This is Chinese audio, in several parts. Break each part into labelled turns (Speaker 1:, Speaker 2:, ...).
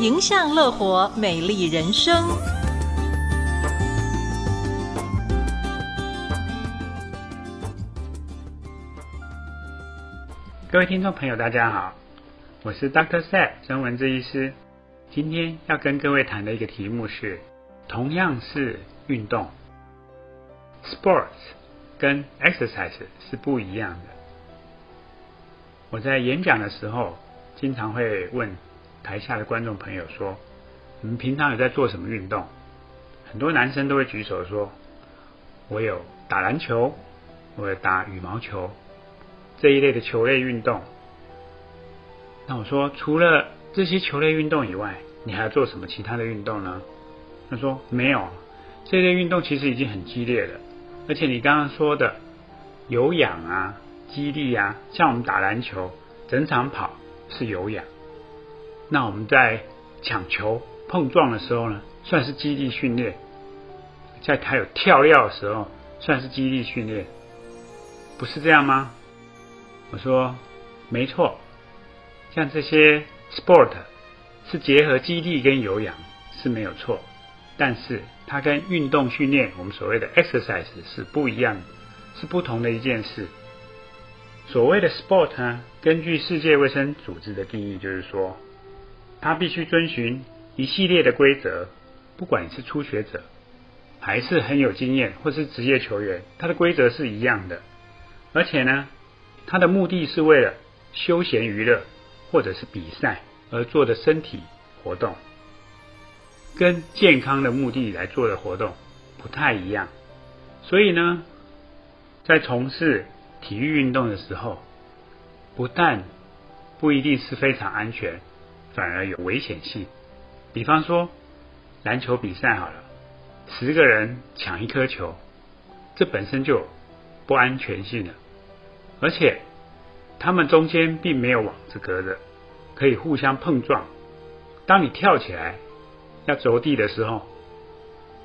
Speaker 1: 迎向乐活，美丽人生。
Speaker 2: 各位听众朋友，大家好，我是 Dr. Seth 曾文志医师。今天要跟各位谈的一个题目是，同样是运动，sports 跟 exercise 是不一样的。我在演讲的时候，经常会问台下的观众朋友说：“你们平常有在做什么运动？”很多男生都会举手说：“我有打篮球，我有打羽毛球。”这一类的球类运动，那我说除了这些球类运动以外，你还要做什么其他的运动呢？他说没有，这类运动其实已经很激烈了，而且你刚刚说的有氧啊、肌力啊，像我们打篮球，整场跑是有氧，那我们在抢球碰撞的时候呢，算是肌力训练，在他有跳跃的时候，算是肌力训练，不是这样吗？我说没错，像这些 sport 是结合肌力跟有氧是没有错，但是它跟运动训练，我们所谓的 exercise 是不一样的，是不同的一件事。所谓的 sport 呢，根据世界卫生组织的定义，就是说它必须遵循一系列的规则，不管是初学者还是很有经验，或是职业球员，它的规则是一样的，而且呢。它的目的是为了休闲娱乐或者是比赛而做的身体活动，跟健康的目的来做的活动不太一样。所以呢，在从事体育运动的时候，不但不一定是非常安全，反而有危险性。比方说篮球比赛好了，十个人抢一颗球，这本身就不安全性了。而且，他们中间并没有网子隔着，可以互相碰撞。当你跳起来要着地的时候，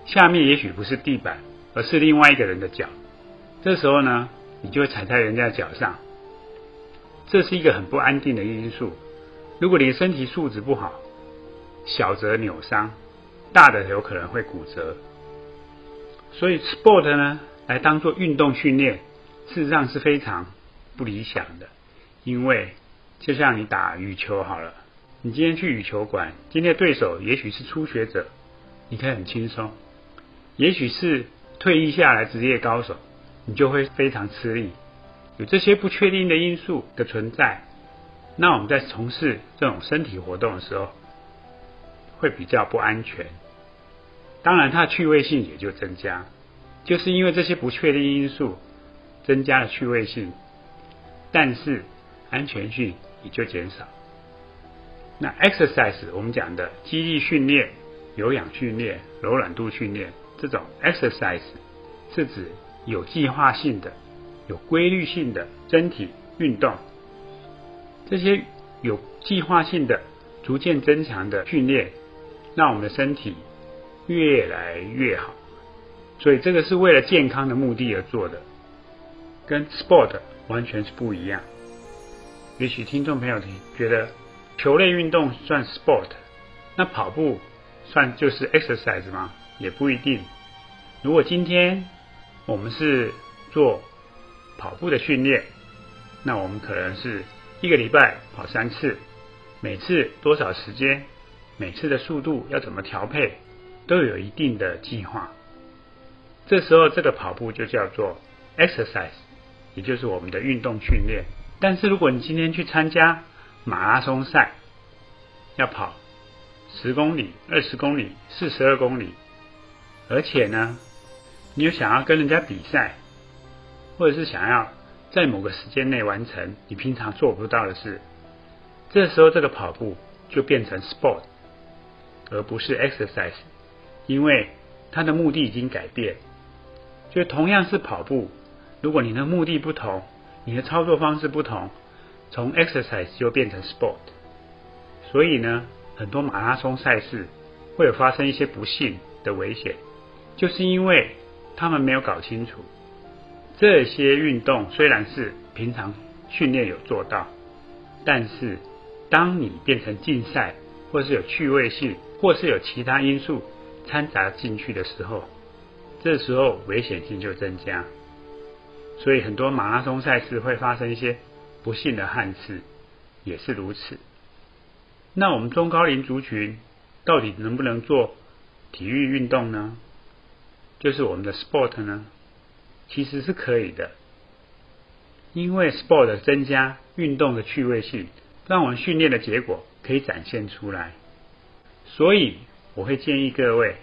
Speaker 2: 下面也许不是地板，而是另外一个人的脚。这时候呢，你就会踩在人家脚上，这是一个很不安定的因素。如果你身体素质不好，小则扭伤，大的有可能会骨折。所以，sport 呢，来当做运动训练，事实上是非常。不理想的，因为就像你打羽球好了，你今天去羽球馆，今天的对手也许是初学者，你可以很轻松；也许是退役下来职业高手，你就会非常吃力。有这些不确定的因素的存在，那我们在从事这种身体活动的时候，会比较不安全。当然，它的趣味性也就增加，就是因为这些不确定因素增加了趣味性。但是安全性也就减少。那 exercise 我们讲的肌力训练、有氧训练、柔软度训练，这种 exercise 是指有计划性的、有规律性的身体运动。这些有计划性的、逐渐增强的训练，让我们的身体越来越好。所以这个是为了健康的目的而做的，跟 sport。完全是不一样。也许听众朋友觉得球类运动算 sport，那跑步算就是 exercise 吗？也不一定。如果今天我们是做跑步的训练，那我们可能是一个礼拜跑三次，每次多少时间，每次的速度要怎么调配，都有一定的计划。这时候这个跑步就叫做 exercise。也就是我们的运动训练，但是如果你今天去参加马拉松赛，要跑十公里、二十公里、四十二公里，而且呢，你又想要跟人家比赛，或者是想要在某个时间内完成你平常做不到的事，这时候这个跑步就变成 sport，而不是 exercise，因为它的目的已经改变，就同样是跑步。如果你的目的不同，你的操作方式不同，从 exercise 就变成 sport。所以呢，很多马拉松赛事会有发生一些不幸的危险，就是因为他们没有搞清楚这些运动虽然是平常训练有做到，但是当你变成竞赛或是有趣味性，或是有其他因素掺杂进去的时候，这时候危险性就增加。所以很多马拉松赛事会发生一些不幸的憾事，也是如此。那我们中高龄族群到底能不能做体育运动呢？就是我们的 sport 呢？其实是可以的，因为 sport 增加运动的趣味性，让我们训练的结果可以展现出来。所以我会建议各位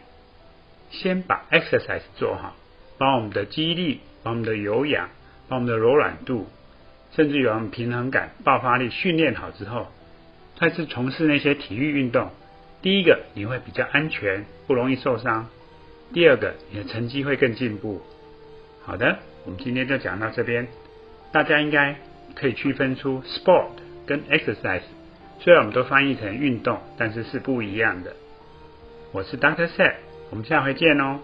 Speaker 2: 先把 exercise 做好，把我们的肌力、把我们的有氧、把我们的柔软度，甚至于我们平衡感、爆发力训练好之后，再次从事那些体育运动。第一个，你会比较安全，不容易受伤；第二个，你的成绩会更进步。好的，我们今天就讲到这边。大家应该可以区分出 sport 跟 exercise，虽然我们都翻译成运动，但是是不一样的。我是 Doctor Seth，我们下回见哦。